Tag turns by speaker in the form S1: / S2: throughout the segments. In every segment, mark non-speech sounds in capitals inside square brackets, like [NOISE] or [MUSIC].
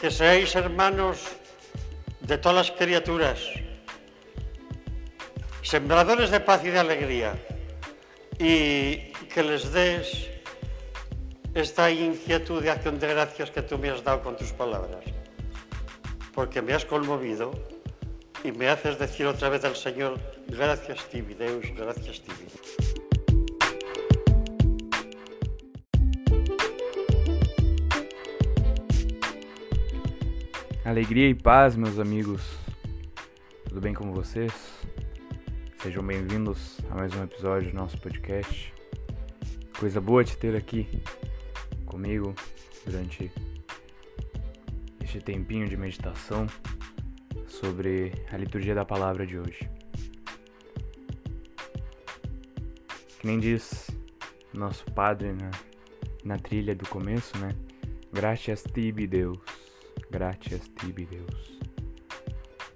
S1: que seáis hermanos de todas las criaturas, sembradores de paz y de alegría, y que les des esta inquietud de acción de gracias que tú me has dado con tus palabras, porque me has conmovido y me haces decir otra vez al Señor, gracias Tibi, Deus, gracias Tibi.
S2: Alegria e paz, meus amigos. Tudo bem com vocês? Sejam bem-vindos a mais um episódio do nosso podcast. Coisa boa te ter aqui comigo durante este tempinho de meditação sobre a liturgia da palavra de hoje. Que nem diz nosso padre na, na trilha do começo, né? Graças tibi, Deus. Graças tibi, Deus.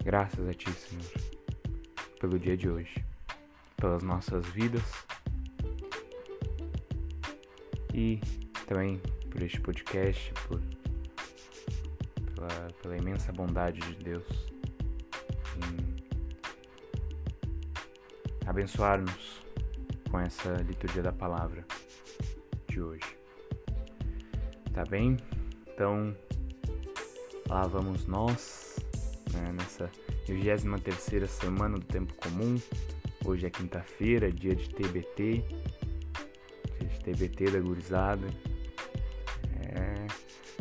S2: Graças a ti, Senhor, pelo dia de hoje, pelas nossas vidas e também por este podcast, por, pela, pela imensa bondade de Deus em abençoar-nos com essa liturgia da palavra de hoje. Tá bem? Então, lá vamos nós, né, nessa 23 semana do tempo comum. Hoje é quinta-feira, dia de TBT, dia de TBT da gurizada. É,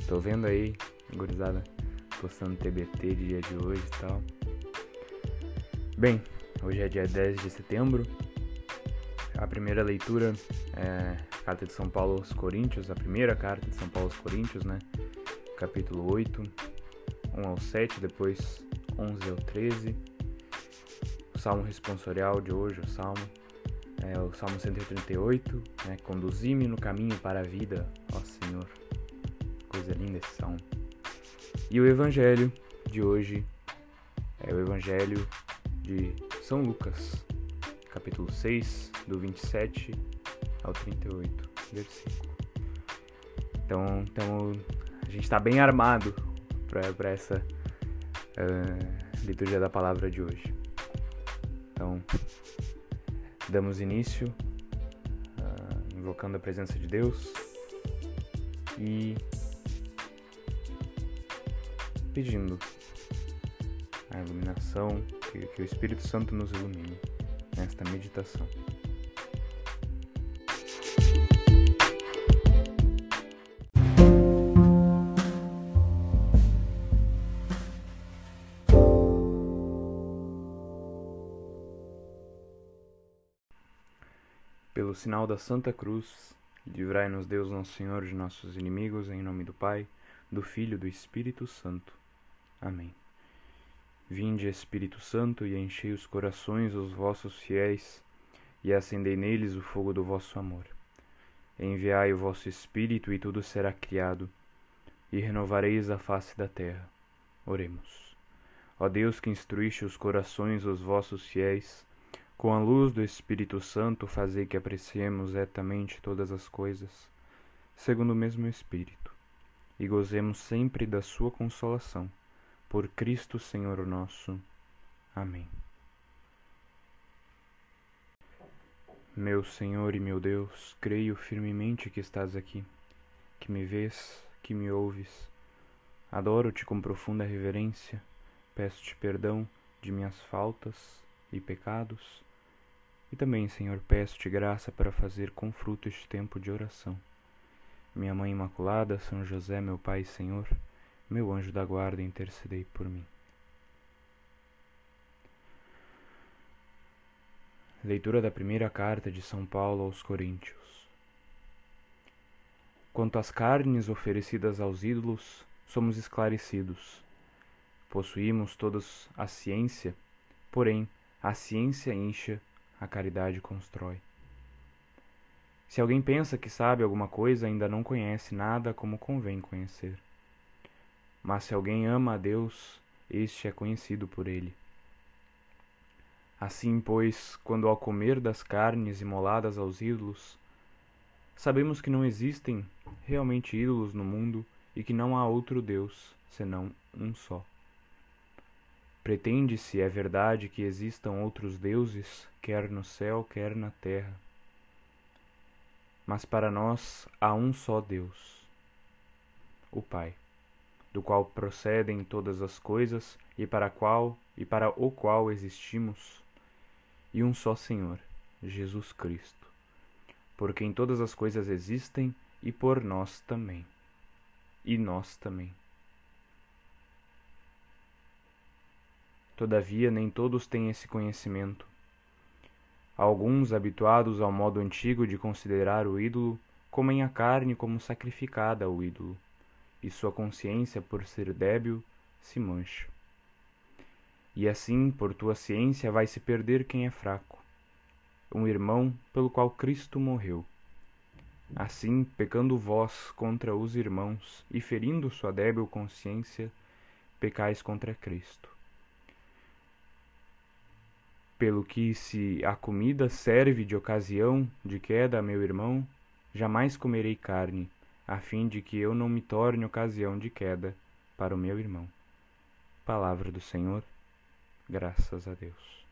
S2: tô vendo aí, gurizada, postando TBT dia de hoje e tal. Bem, hoje é dia 10 de setembro. A primeira leitura é a carta de São Paulo aos Coríntios, a primeira carta de São Paulo aos Coríntios, né? Capítulo 8, 1 ao 7, depois 11 ao 13. O salmo responsorial de hoje, o salmo, é o salmo 138, né? Conduzi-me no caminho para a vida, ó Senhor. Coisa linda esse salmo. E o evangelho de hoje é o evangelho de São Lucas, capítulo 6, do 27 ao 38, versículo. Então, então a gente está bem armado para essa uh, liturgia da palavra de hoje. Então, damos início uh, invocando a presença de Deus e pedindo a iluminação, que, que o Espírito Santo nos ilumine nesta meditação. Sinal da Santa Cruz, livrai-nos Deus Nosso Senhor de nossos inimigos, em nome do Pai, do Filho e do Espírito Santo. Amém. Vinde, Espírito Santo, e enchei os corações dos vossos fiéis, e acendei neles o fogo do vosso amor. Enviai o vosso Espírito, e tudo será criado, e renovareis a face da terra. Oremos. Ó Deus que instruíste os corações dos vossos fiéis, com a luz do Espírito Santo, fazei que apreciemos retamente todas as coisas, segundo o mesmo Espírito, e gozemos sempre da sua consolação. Por Cristo Senhor nosso. Amém. Meu Senhor e meu Deus, creio firmemente que estás aqui, que me vês, que me ouves. Adoro-te com profunda reverência, peço-te perdão de minhas faltas e pecados e também, Senhor, peço-te graça para fazer com fruto este tempo de oração. Minha Mãe Imaculada, São José, meu Pai e Senhor, meu anjo da guarda, intercedei por mim. Leitura da primeira carta de São Paulo aos Coríntios. Quanto às carnes oferecidas aos ídolos, somos esclarecidos. Possuímos todos a ciência, porém, a ciência incha a caridade constrói. Se alguém pensa que sabe alguma coisa, ainda não conhece nada como convém conhecer. Mas se alguém ama a Deus, este é conhecido por ele. Assim, pois, quando ao comer das carnes imoladas aos ídolos, sabemos que não existem realmente ídolos no mundo e que não há outro Deus, senão um só. Pretende-se, é verdade, que existam outros deuses, quer no céu, quer na terra. Mas para nós há um só Deus, o Pai, do qual procedem todas as coisas e para qual e para o qual existimos, e um só Senhor, Jesus Cristo, por quem todas as coisas existem e por nós também. E nós também. Todavia, nem todos têm esse conhecimento. Alguns, habituados ao modo antigo de considerar o ídolo, comem a carne como sacrificada ao ídolo, e sua consciência, por ser débil, se mancha. E assim, por tua ciência, vai se perder quem é fraco, um irmão pelo qual Cristo morreu. Assim, pecando vós contra os irmãos e ferindo sua débil consciência, pecais contra Cristo pelo que se a comida serve de ocasião de queda a meu irmão, jamais comerei carne, a fim de que eu não me torne ocasião de queda para o meu irmão. Palavra do Senhor, graças a Deus.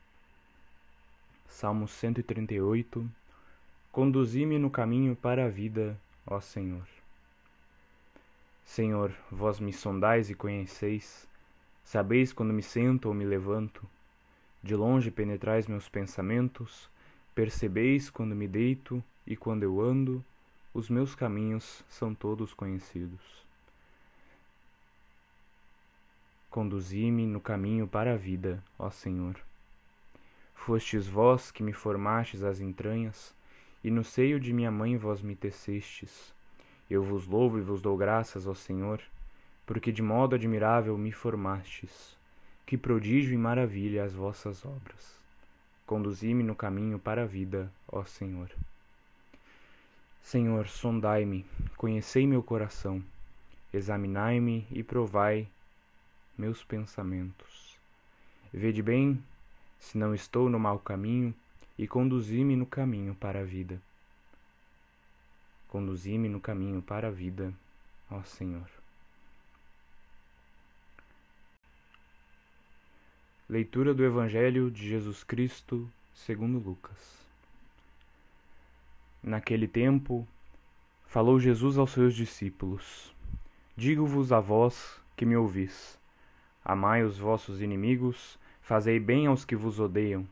S2: Salmo 138 Conduzi-me no caminho para a vida, ó Senhor. Senhor, vós me sondais e conheceis, sabeis quando me sento ou me levanto, de longe penetrais meus pensamentos, percebeis quando me deito e quando eu ando, os meus caminhos são todos conhecidos. Conduzi-me no caminho para a vida, ó Senhor. Fostes vós que me formastes as entranhas, e no seio de minha mãe vós me tecestes. Eu vos louvo e vos dou graças, ó Senhor, porque de modo admirável me formastes. Que prodígio e maravilha as vossas obras. Conduzi-me no caminho para a vida, ó Senhor. Senhor, sondai-me, conhecei meu coração, examinai-me e provai meus pensamentos. Vede bem se não estou no mau caminho e conduzi-me no caminho para a vida. Conduzi-me no caminho para a vida, ó Senhor. Leitura do Evangelho de Jesus Cristo, segundo Lucas. Naquele tempo, falou Jesus aos seus discípulos: Digo-vos a vós que me ouvis: Amai os vossos inimigos, fazei bem aos que vos odeiam,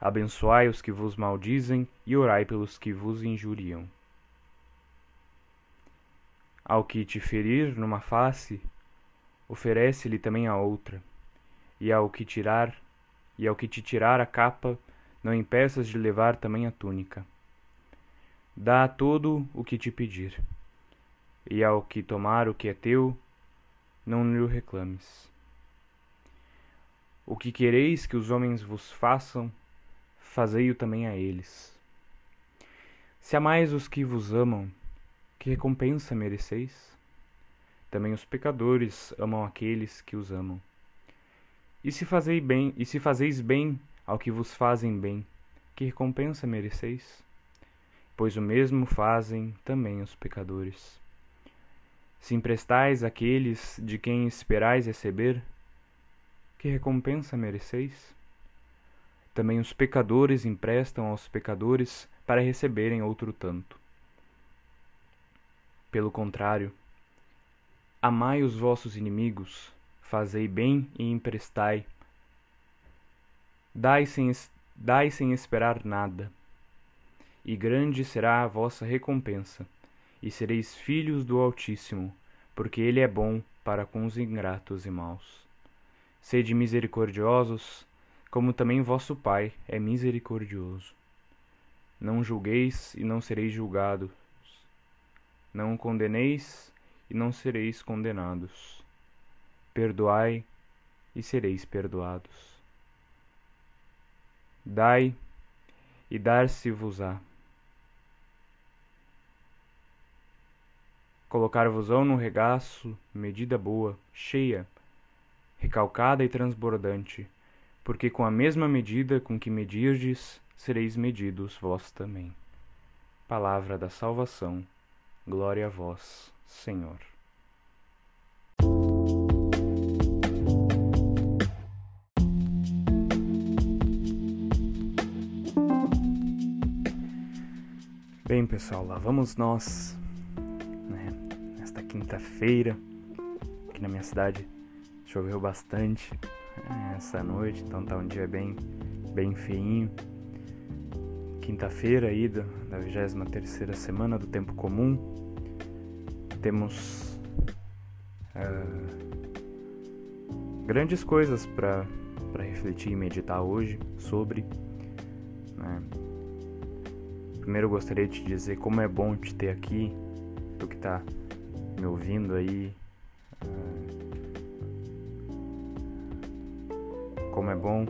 S2: abençoai os que vos maldizem e orai pelos que vos injuriam. Ao que te ferir numa face, oferece-lhe também a outra e ao que tirar e ao que te tirar a capa, não impeças de levar também a túnica. Dá a todo o que te pedir, e ao que tomar o que é teu, não lhe reclames. O que quereis que os homens vos façam, fazei-o também a eles. Se amais os que vos amam, que recompensa mereceis? Também os pecadores amam aqueles que os amam. E se fazeis bem, e se fazeis bem ao que vos fazem bem, que recompensa mereceis? Pois o mesmo fazem também os pecadores. Se emprestais àqueles de quem esperais receber, que recompensa mereceis? Também os pecadores emprestam aos pecadores para receberem outro tanto. Pelo contrário, amai os vossos inimigos, fazei bem e emprestai. Dai sem, dai sem esperar nada, e grande será a vossa recompensa, e sereis filhos do Altíssimo, porque Ele é bom para com os ingratos e maus. Sede misericordiosos, como também vosso Pai é misericordioso. Não julgueis e não sereis julgados. Não condeneis e não sereis condenados Perdoai e sereis perdoados. Dai e dar-se-vos-á. Colocar-vos-ão no regaço medida boa, cheia, recalcada e transbordante, porque com a mesma medida com que medirdes, sereis medidos vós também. Palavra da salvação, glória a vós, Senhor. Bem, pessoal, lá vamos nós, né, nesta quinta-feira, aqui na minha cidade choveu bastante né, essa noite, então tá um dia bem, bem feinho. Quinta-feira aí da, da 23 semana do tempo comum, temos uh, grandes coisas para refletir e meditar hoje sobre. Né? Primeiro eu gostaria de te dizer como é bom te ter aqui, tu que tá me ouvindo aí. como é bom uh,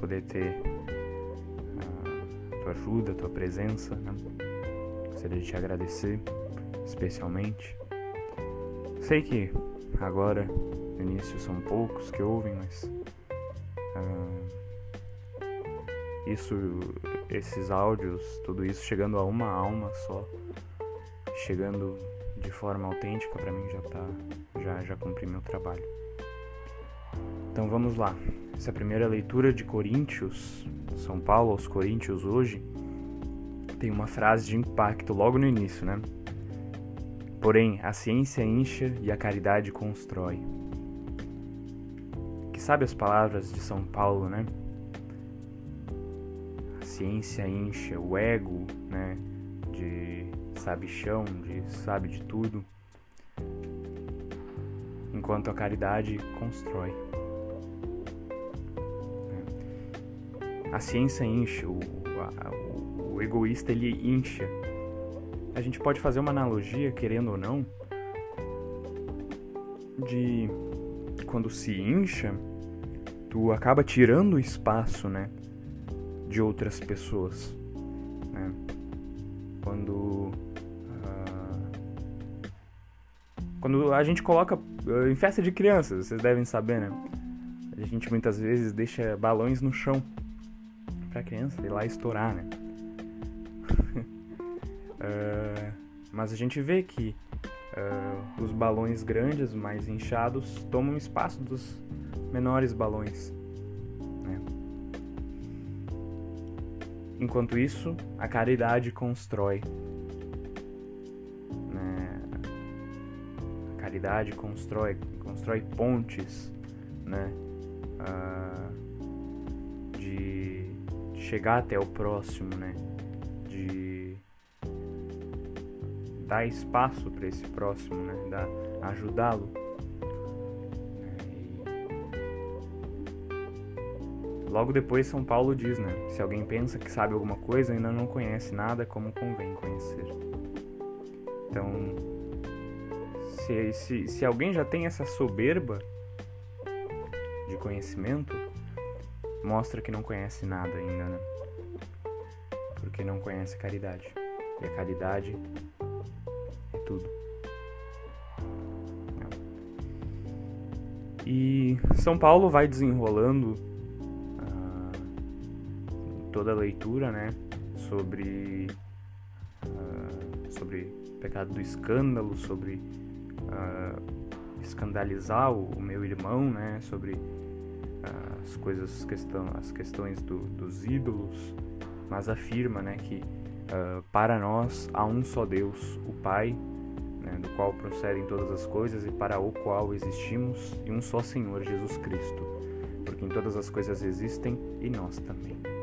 S2: poder ter uh, tua ajuda, tua presença. Né? Gostaria de te agradecer especialmente. Sei que agora, no início, são poucos que ouvem, mas. Uh, isso esses áudios, tudo isso chegando a uma alma só, chegando de forma autêntica, para mim já tá, já já cumpri meu trabalho. Então vamos lá. Essa primeira leitura de Coríntios, São Paulo aos Coríntios hoje, tem uma frase de impacto logo no início, né? Porém, a ciência incha e a caridade constrói. Que sabe as palavras de São Paulo, né? Ciência incha, o ego, né, de sabichão, de sabe de tudo, enquanto a caridade constrói. A ciência incha, o, o, o egoísta ele incha. A gente pode fazer uma analogia, querendo ou não, de quando se incha, tu acaba tirando o espaço, né? De outras pessoas. Né? Quando uh, quando a gente coloca uh, em festa de crianças, vocês devem saber, né? A gente muitas vezes deixa balões no chão para criança ir lá estourar, né? uh, [LAUGHS] mas a gente vê que os balões grandes, mais inchados, tomam espaço dos menores balões. Enquanto isso, a caridade constrói. Né? A caridade constrói, constrói pontes, né? Ah, de, de chegar até o próximo, né? De dar espaço para esse próximo, né? ajudá-lo Logo depois, São Paulo diz, né? Se alguém pensa que sabe alguma coisa, ainda não conhece nada como convém conhecer. Então, se, se, se alguém já tem essa soberba de conhecimento, mostra que não conhece nada ainda, né? Porque não conhece caridade. E a caridade é tudo. E São Paulo vai desenrolando toda a leitura, né, sobre uh, sobre pecado do escândalo, sobre uh, escandalizar o, o, meu irmão, né, sobre uh, as coisas as questões do, dos ídolos, mas afirma, né, que para nós há um só Deus, o Pai, né, do qual procedem todas as coisas e para o qual existimos, e um só Senhor Jesus Cristo, porque em todas as coisas existem e nós também.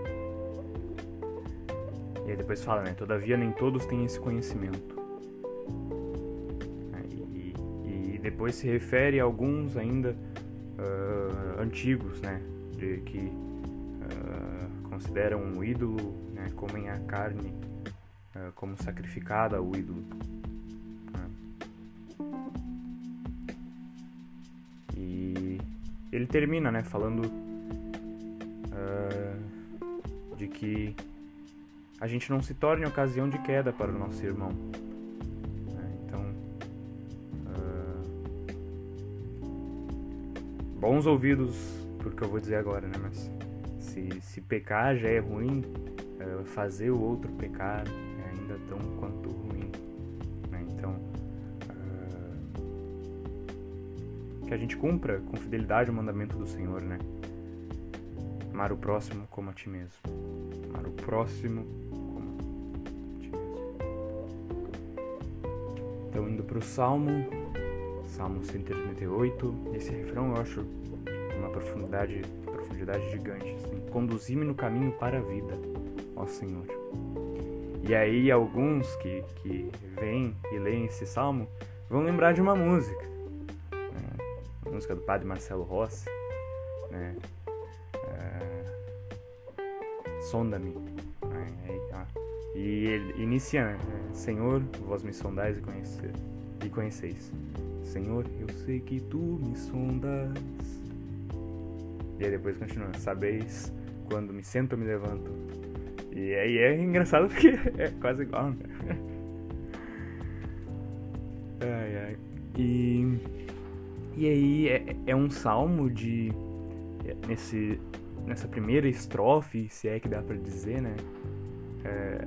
S2: Depois fala, né? Todavia nem todos têm esse conhecimento. E, e depois se refere a alguns ainda uh, antigos, né? De que uh, consideram um ídolo, né? Comem a carne uh, como sacrificada ao ídolo. Né? E ele termina, né? Falando de que a gente não se torne ocasião de queda para o nosso irmão. Né? Então, uh, bons ouvidos porque eu vou dizer agora, né? Mas se, se pecar já é ruim, uh, fazer o outro pecar é ainda tão quanto ruim. Né? Então, uh, que a gente cumpra com fidelidade o mandamento do Senhor, né? Amar o próximo como a ti mesmo. Amar o próximo indo para o Salmo, Salmo 138, esse refrão eu acho uma profundidade, profundidade gigante. Assim. Conduzi-me no caminho para a vida, ó Senhor. E aí, alguns que, que vêm e leem esse salmo vão lembrar de uma música. Né? A música do padre Marcelo Rossi, né? É... Sonda-me. E ele inicia, né? Senhor, vós me sondais e, conhecer, e conheceis. Senhor, eu sei que tu me sondas. E aí depois continua, sabeis quando me sento ou me levanto. E aí é engraçado porque [LAUGHS] é quase igual, né? [LAUGHS] Ai, ai. E, e aí é, é um salmo de. Nesse, nessa primeira estrofe, se é que dá para dizer, né? É,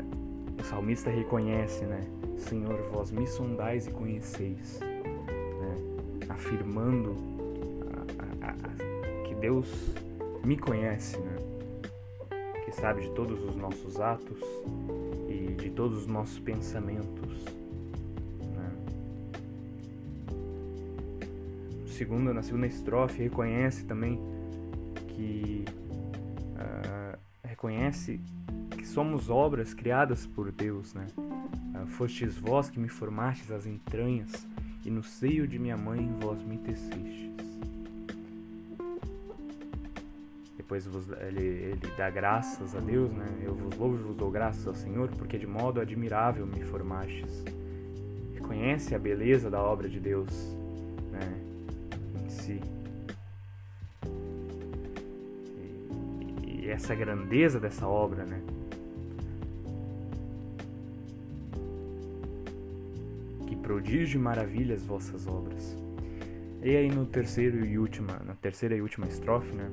S2: salmista reconhece, né? Senhor, vós me sondais e conheceis afirmando a, a, a, que Deus me conhece, né? que sabe de todos os nossos atos e de todos os nossos pensamentos. Né? Segundo, na segunda estrofe, reconhece também que uh, reconhece somos obras criadas por Deus, né? Uh, fostes vós que me formastes as entranhas e no seio de minha mãe vós me tecestes. Depois vos, ele, ele dá graças a Deus, né? Eu vos louvo e vos dou graças ao Senhor, porque de modo admirável me formastes. Reconhece a beleza da obra de Deus, né? Em si. Essa grandeza dessa obra, né? Prodígio e maravilhas vossas obras. E aí no terceiro e última, na terceira e última estrofe, né?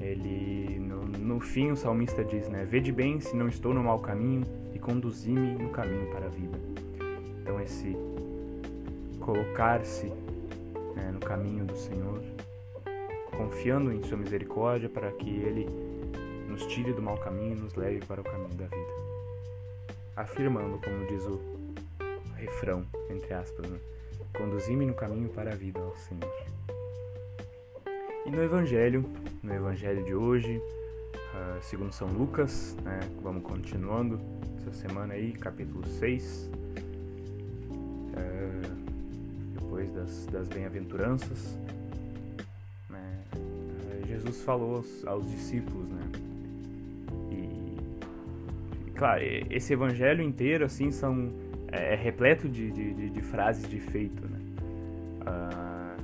S2: Ele no, no fim o salmista diz, né? Vede bem se não estou no mau caminho e conduzi-me no caminho para a vida. Então esse colocar-se né, no caminho do Senhor, confiando em sua misericórdia para que ele nos tire do mau caminho e nos leve para o caminho da vida. Afirmando, como diz o refrão, entre aspas, né? Conduzi-me no caminho para a vida, ó Senhor. E no Evangelho, no Evangelho de hoje, uh, segundo São Lucas, né? Vamos continuando essa semana aí, capítulo 6. Uh, ah, depois das, das bem-aventuranças, né? Uh, Jesus falou aos, aos discípulos, né? E, claro, esse evangelho inteiro, assim, são é, é, repleto de, de, de, frases de efeito, né? Uh,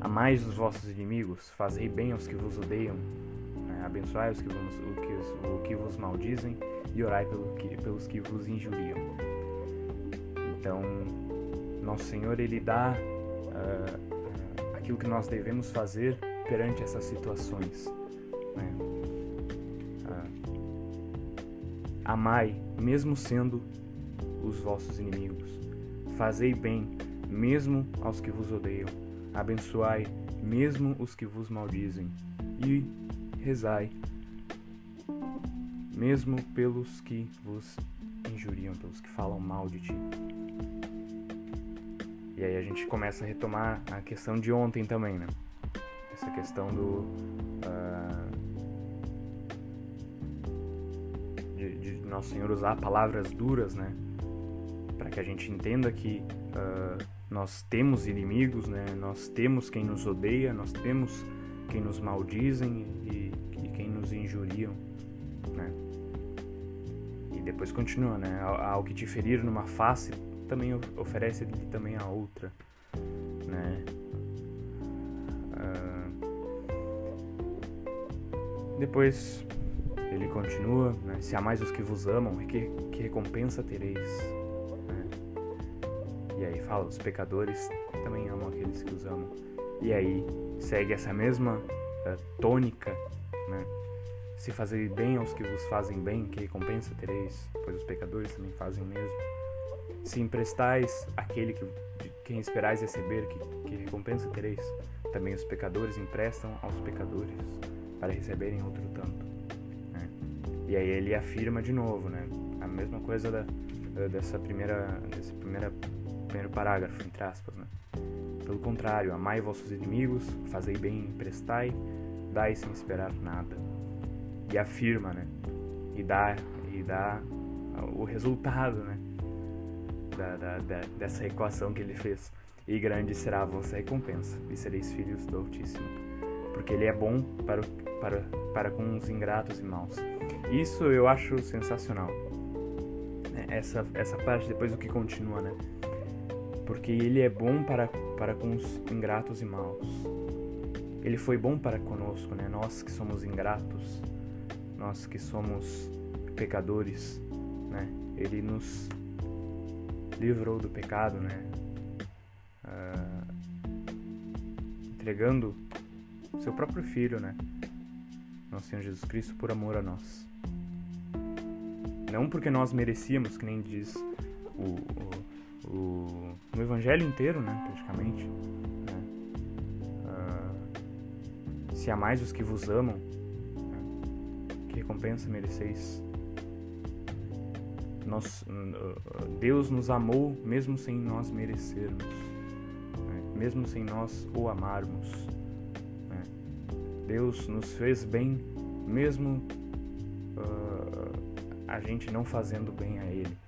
S2: amais os vossos inimigos, fazei bem aos que vos odeiam, né? abençoai os que vos, o, que, o que vos maldizem e orai pelo que, pelos que vos injuriam. Então, nosso Senhor, Ele dá uh, aquilo que nós devemos fazer perante essas situações. Né? Uh, amai, mesmo sendo os vossos inimigos. Fazei bem, mesmo aos que vos odeiam. Abençoai, mesmo os que vos maldizem. E rezai, mesmo pelos que vos injuriam, pelos que falam mal de ti. E aí a gente começa a retomar a questão de ontem também, né? Essa questão do. Uh, de, de Nosso Senhor usar palavras duras, né? Que a gente entenda que uh, nós temos inimigos, né? Nós temos quem nos odeia, nós temos quem nos maldizem e, e quem nos injuriam, né? E depois continua, né? Ao que te ferir numa face, também oferece também a outra, né? Uh, depois ele continua, né? se mais os que vos amam, que, que recompensa tereis? E aí fala, os pecadores também amam aqueles que os amam. E aí segue essa mesma uh, tônica, né? Se fazer bem aos que vos fazem bem, que recompensa tereis, pois os pecadores também fazem mesmo. Se emprestais aquele que, de quem esperais receber, que, que recompensa tereis, também os pecadores emprestam aos pecadores para receberem outro tanto. Né? E aí ele afirma de novo, né? A mesma coisa da, dessa primeira, dessa primeira primeiro parágrafo, entre aspas, né? Pelo contrário, amai vossos inimigos, fazei bem, prestai, dai sem esperar nada. E afirma, né? E dá, e dá o resultado, né? Da, da, da, dessa equação que ele fez. E grande será a vossa recompensa, e sereis filhos do Altíssimo. Porque ele é bom para, para, para com os ingratos e maus. Isso eu acho sensacional. Essa, essa parte depois do que continua, né? Porque ele é bom para, para com os ingratos e maus. Ele foi bom para conosco, né? Nós que somos ingratos, nós que somos pecadores, né? Ele nos livrou do pecado, né? Uh, entregando seu próprio filho, né? Nosso Senhor Jesus Cristo por amor a nós. Não porque nós merecíamos, que nem diz o, o, o no Evangelho inteiro, né? Praticamente. Né? Uh, se amais os que vos amam, né? que recompensa mereceis? Nós, Deus nos amou mesmo sem nós merecermos, né? mesmo sem nós o amarmos. Né? Deus nos fez bem mesmo uh, a gente não fazendo bem a Ele.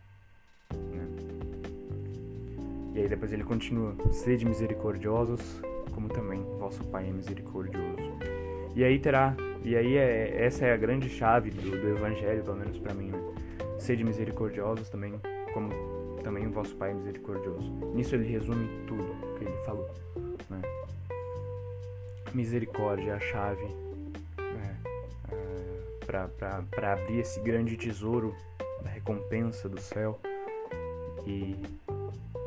S2: E aí depois ele continua: sede misericordiosos, como também vosso Pai é misericordioso. E aí terá, e aí é, essa é a grande chave do, do Evangelho, pelo menos para mim, né? Sede misericordiosos também, como também o vosso Pai é misericordioso. Nisso ele resume tudo que ele falou. Né? Misericórdia é a chave né? é, para abrir esse grande tesouro da recompensa do céu e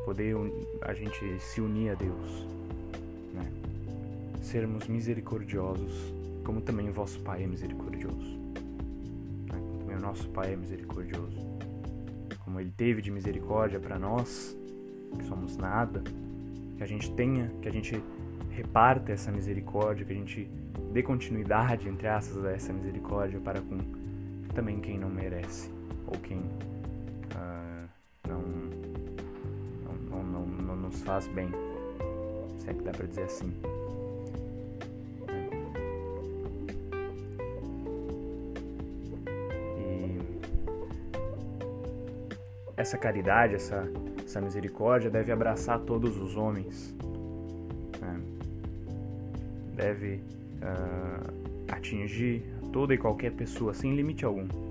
S2: poder a gente se unir a Deus, né? sermos misericordiosos, como também o vosso Pai é misericordioso o nosso Pai é misericordioso. Como Ele teve de misericórdia para nós, que somos nada, que a gente tenha, que a gente reparta essa misericórdia, que a gente dê continuidade, entre aspas, a essa misericórdia para com também quem não merece, ou quem faz bem, se é que dá para dizer assim. essa caridade, essa, essa misericórdia deve abraçar todos os homens, né? deve uh, atingir toda e qualquer pessoa sem limite algum.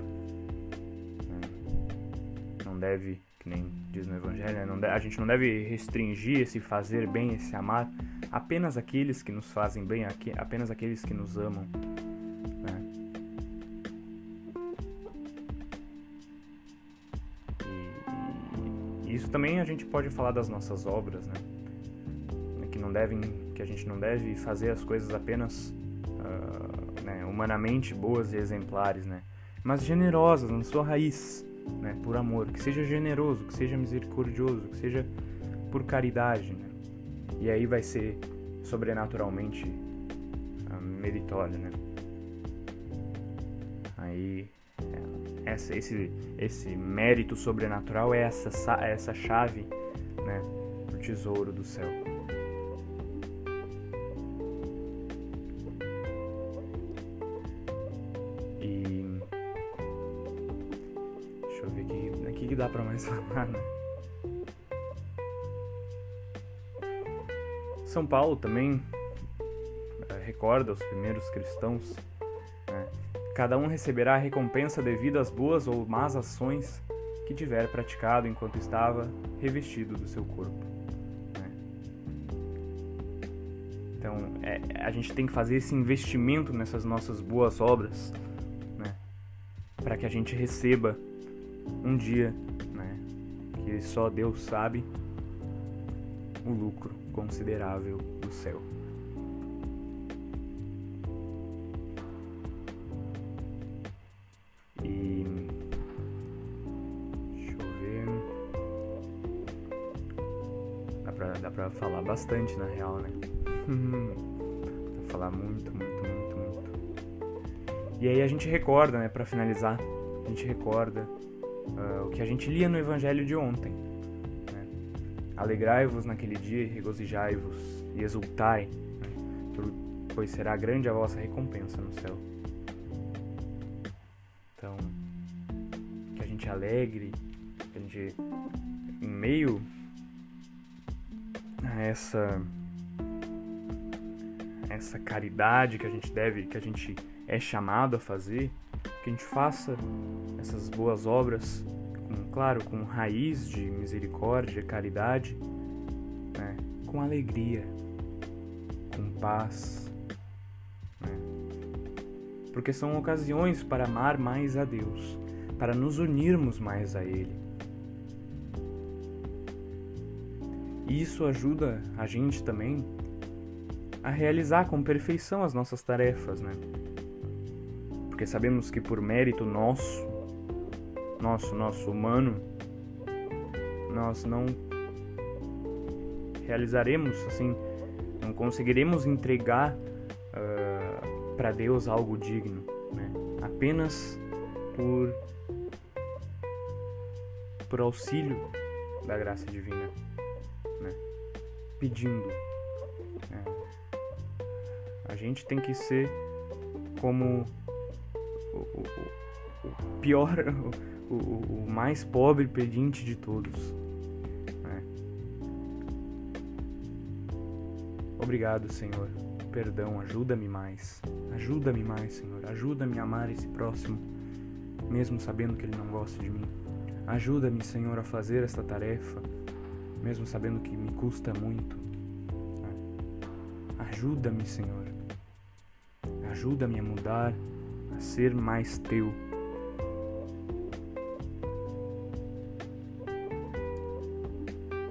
S2: Né? Não deve, que nem diz no Evangelho, né? deve, a gente não deve restringir esse fazer bem, esse amar apenas aqueles que nos fazem bem, apenas aqueles que nos amam. Isso também a gente pode falar das nossas obras, né? Que não devem, que a gente não deve fazer as coisas apenas uh, né, humanamente boas e exemplares, né? Mas generosas na sua raiz, né? Por amor, que seja generoso, que seja misericordioso, que seja por caridade, né? E aí vai ser sobrenaturalmente uh, meritório, né? Aí essa, esse, esse mérito sobrenatural é essa, é essa chave né, tesouro do céu. E. que, dá pra mais falar, né? São Paulo também eh, recorda os primeiros cristãos Cada um receberá a recompensa devido às boas ou más ações que tiver praticado enquanto estava revestido do seu corpo. Né? Então, é, a gente tem que fazer esse investimento nessas nossas boas obras, né? para que a gente receba um dia, né? que só Deus sabe, o lucro considerável do céu. falar bastante na real, né? [LAUGHS] Vou falar muito, muito, muito, muito. E aí a gente recorda, né, para finalizar, a gente recorda uh, o que a gente lia no evangelho de ontem. Né? Alegrai-vos naquele dia e regozijai-vos e exultai, né? pois será grande a vossa recompensa no céu. Então, que a gente alegre, que a gente, em meio a essa essa caridade que a gente deve, que a gente é chamado a fazer, que a gente faça essas boas obras, com, claro, com raiz de misericórdia, caridade, né? com alegria, com paz, né? porque são ocasiões para amar mais a Deus, para nos unirmos mais a Ele. E isso ajuda a gente também a realizar com perfeição as nossas tarefas, né? Porque sabemos que por mérito nosso, nosso, nosso humano, nós não realizaremos assim, não conseguiremos entregar uh, para Deus algo digno, né? Apenas por por auxílio da graça divina, né? Pedindo a gente tem que ser como o, o, o pior, [LAUGHS] o, o, mais pobre pedinte de todos. Né? Obrigado, Senhor. Perdão, ajuda-me mais. Ajuda-me mais, Senhor. Ajuda-me a amar esse próximo, mesmo sabendo que ele não gosta de mim. Ajuda-me, Senhor, a fazer esta tarefa, mesmo sabendo que me custa muito. Ajuda-me, Senhor. Ajuda-me a mudar, a ser mais teu.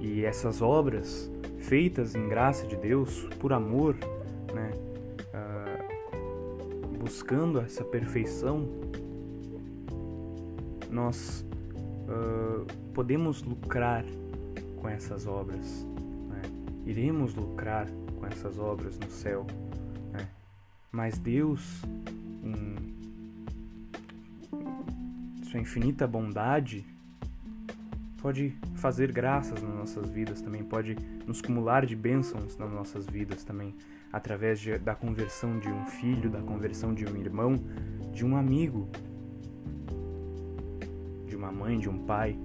S2: E essas obras feitas em graça de Deus, por amor, né, uh, buscando essa perfeição, nós uh, podemos lucrar com essas obras, né? iremos lucrar com essas obras no céu. Mas Deus, sua infinita bondade, pode fazer graças nas nossas vidas também, pode nos cumular de bênçãos nas nossas vidas também, através de, da conversão de um filho, da conversão de um irmão, de um amigo, de uma mãe, de um pai.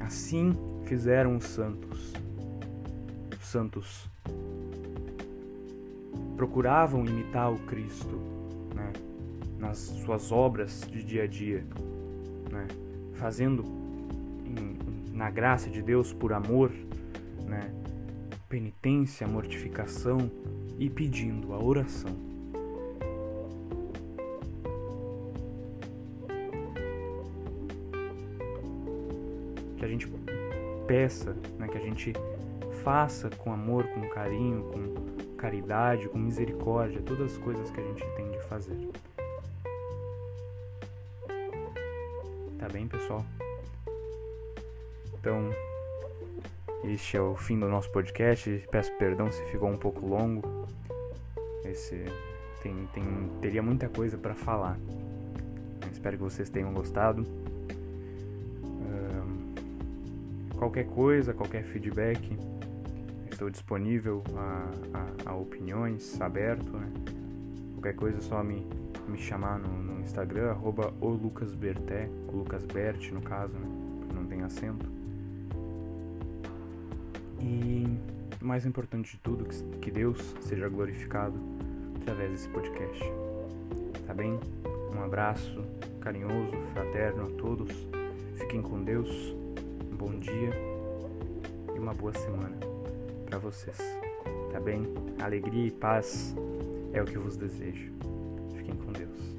S2: Assim fizeram os santos. Os santos procuravam imitar o Cristo né, nas suas obras de dia a dia, né, fazendo em, na graça de Deus por amor, né, penitência, mortificação e pedindo a oração. Que a gente peça, né, que a gente faça com amor, com carinho, com caridade, com misericórdia, todas as coisas que a gente tem de fazer. Bem, pessoal? Então, este é o fim do nosso podcast. Peço perdão se ficou um pouco longo. Esse tem, tem teria muita coisa para falar. Espero que vocês tenham gostado. qualquer coisa, qualquer feedback, Estou disponível a, a, a opiniões, aberto, né? Qualquer coisa é só me, me chamar no, no Instagram, arroba o Lucas Berté, o Lucas Bert no caso, né? Porque não tem acento. E mais importante de tudo, que, que Deus seja glorificado através desse podcast. Tá bem? Um abraço carinhoso, fraterno a todos. Fiquem com Deus. Um bom dia e uma boa semana para vocês, tá bem? Alegria e paz é o que vos desejo. Fiquem com Deus.